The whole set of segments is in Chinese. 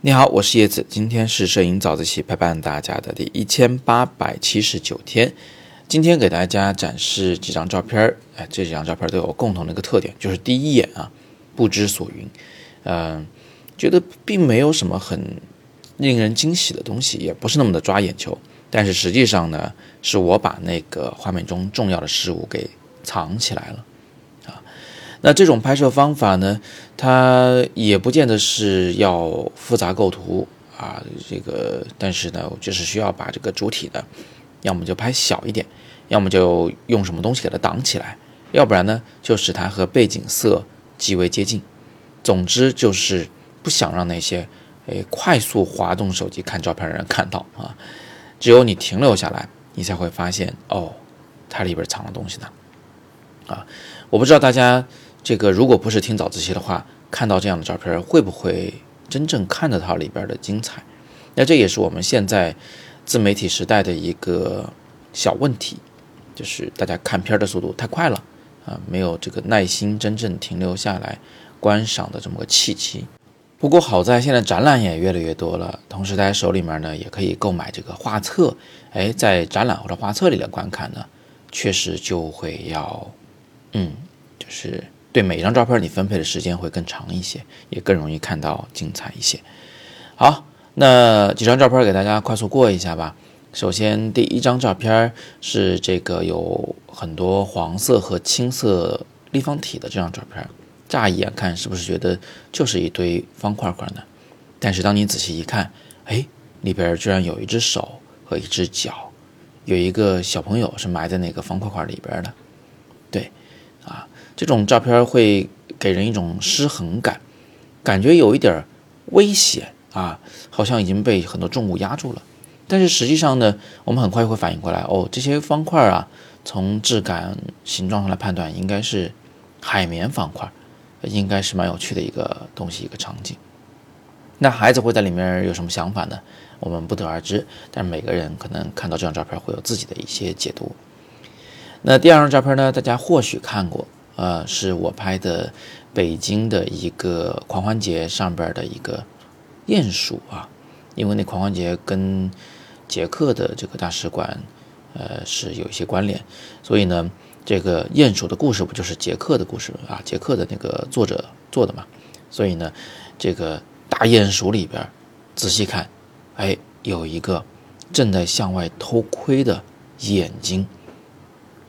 你好，我是叶子，今天是摄影早自习陪伴大家的第一千八百七十九天。今天给大家展示几张照片儿，哎，这几张照片都有共同的一个特点，就是第一眼啊不知所云，嗯，觉得并没有什么很令人惊喜的东西，也不是那么的抓眼球，但是实际上呢，是我把那个画面中重要的事物给藏起来了。那这种拍摄方法呢，它也不见得是要复杂构图啊，这个，但是呢，就是需要把这个主体的，要么就拍小一点，要么就用什么东西给它挡起来，要不然呢，就使它和背景色极为接近。总之就是不想让那些诶快速滑动手机看照片的人看到啊，只有你停留下来，你才会发现哦，它里边藏了东西呢。啊，我不知道大家。这个如果不是听早自习的话，看到这样的照片会不会真正看得到里边的精彩？那这也是我们现在自媒体时代的一个小问题，就是大家看片的速度太快了啊，没有这个耐心真正停留下来观赏的这么个契机。不过好在现在展览也越来越多了，同时大家手里面呢也可以购买这个画册，哎，在展览或者画册里的观看呢，确实就会要，嗯，就是。对每一张照片，你分配的时间会更长一些，也更容易看到精彩一些。好，那几张照片给大家快速过一下吧。首先，第一张照片是这个有很多黄色和青色立方体的这张照片，乍一眼看是不是觉得就是一堆方块块呢？但是当你仔细一看，哎，里边居然有一只手和一只脚，有一个小朋友是埋在那个方块块里边的。对，啊。这种照片会给人一种失衡感，感觉有一点危险啊，好像已经被很多重物压住了。但是实际上呢，我们很快会反应过来，哦，这些方块啊，从质感、形状上来判断，应该是海绵方块，应该是蛮有趣的一个东西，一个场景。那孩子会在里面有什么想法呢？我们不得而知。但是每个人可能看到这张照片会有自己的一些解读。那第二张照片呢，大家或许看过。呃，是我拍的北京的一个狂欢节上边的一个鼹鼠啊，因为那狂欢节跟捷克的这个大使馆呃是有一些关联，所以呢，这个鼹鼠的故事不就是捷克的故事啊？捷克的那个作者做的嘛，所以呢，这个大鼹鼠里边仔细看，哎，有一个正在向外偷窥的眼睛。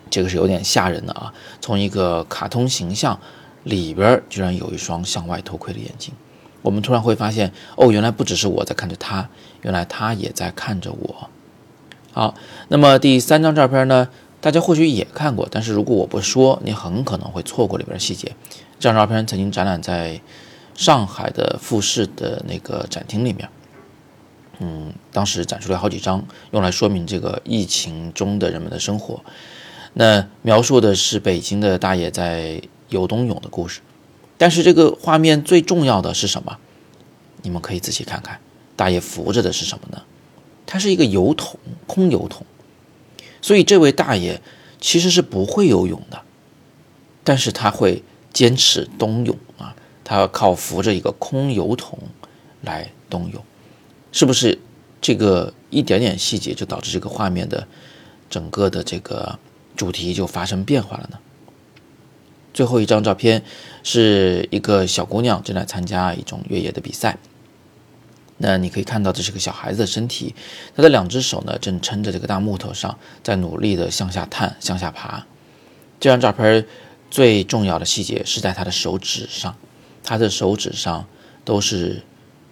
这个是有点吓人的啊！从一个卡通形象里边，居然有一双向外偷窥的眼睛。我们突然会发现，哦，原来不只是我在看着他，原来他也在看着我。好，那么第三张照片呢？大家或许也看过，但是如果我不说，你很可能会错过里边的细节。这张照片曾经展览在上海的富士的那个展厅里面。嗯，当时展出了好几张，用来说明这个疫情中的人们的生活。那描述的是北京的大爷在游冬泳的故事，但是这个画面最重要的是什么？你们可以仔细看看，大爷扶着的是什么呢？它是一个油桶，空油桶。所以这位大爷其实是不会游泳的，但是他会坚持冬泳啊，他靠扶着一个空油桶来冬泳，是不是？这个一点点细节就导致这个画面的整个的这个。主题就发生变化了呢。最后一张照片是一个小姑娘正在参加一种越野的比赛。那你可以看到，这是个小孩子的身体，他的两只手呢正撑着这个大木头上，在努力的向下探、向下爬。这张照片最重要的细节是在他的手指上，他的手指上都是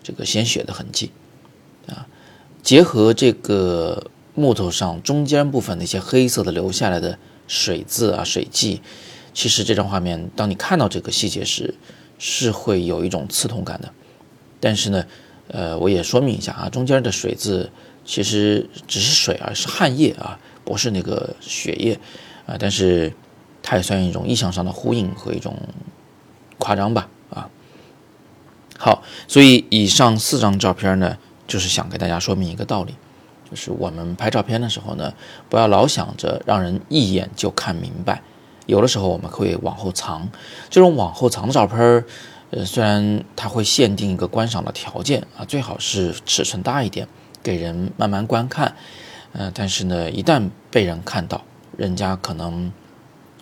这个鲜血的痕迹啊，结合这个。木头上中间部分那些黑色的留下来的水渍啊、水迹，其实这张画面，当你看到这个细节时，是会有一种刺痛感的。但是呢，呃，我也说明一下啊，中间的水渍其实只是水啊，是汗液啊，不是那个血液啊。但是它也算一种意象上的呼应和一种夸张吧啊。好，所以以上四张照片呢，就是想给大家说明一个道理。就是我们拍照片的时候呢，不要老想着让人一眼就看明白，有的时候我们会往后藏。这种往后藏的照片儿，呃，虽然它会限定一个观赏的条件啊，最好是尺寸大一点，给人慢慢观看。嗯，但是呢，一旦被人看到，人家可能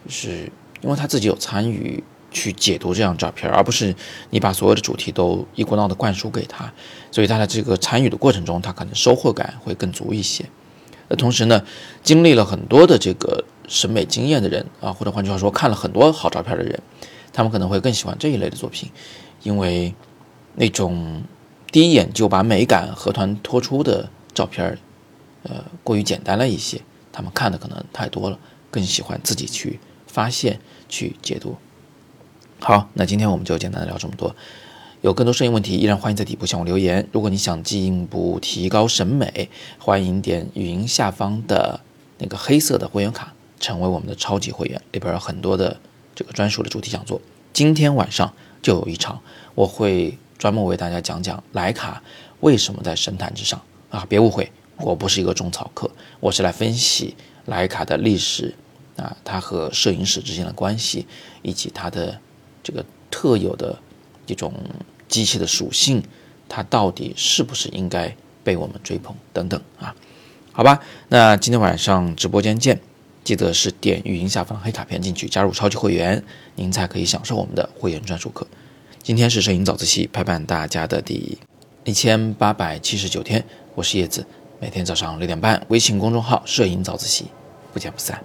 是因为他自己有参与去解读这张照片，而不是你把所有的主题都一股脑的灌输给他，所以他在这个参与的过程中，他可能收获感会更足一些。呃，同时呢，经历了很多的这个审美经验的人啊，或者换句话说，看了很多好照片的人，他们可能会更喜欢这一类的作品，因为那种第一眼就把美感和团托出的照片。呃，过于简单了一些，他们看的可能太多了，更喜欢自己去发现、去解读。好，那今天我们就简单的聊这么多。有更多摄影问题，依然欢迎在底部向我留言。如果你想进一步提高审美，欢迎点语音下方的那个黑色的会员卡，成为我们的超级会员，里边有很多的这个专属的主题讲座。今天晚上就有一场，我会专门为大家讲讲徕卡为什么在神坛之上啊！别误会。我不是一个种草课，我是来分析徕卡的历史啊，它和摄影史之间的关系，以及它的这个特有的这种机器的属性，它到底是不是应该被我们追捧等等啊？好吧，那今天晚上直播间见，记得是点语音下方黑卡片进去加入超级会员，您才可以享受我们的会员专属课。今天是摄影早自习陪伴大家的第一千八百七十九天，我是叶子。每天早上六点半，微信公众号“摄影早自习”，不见不散。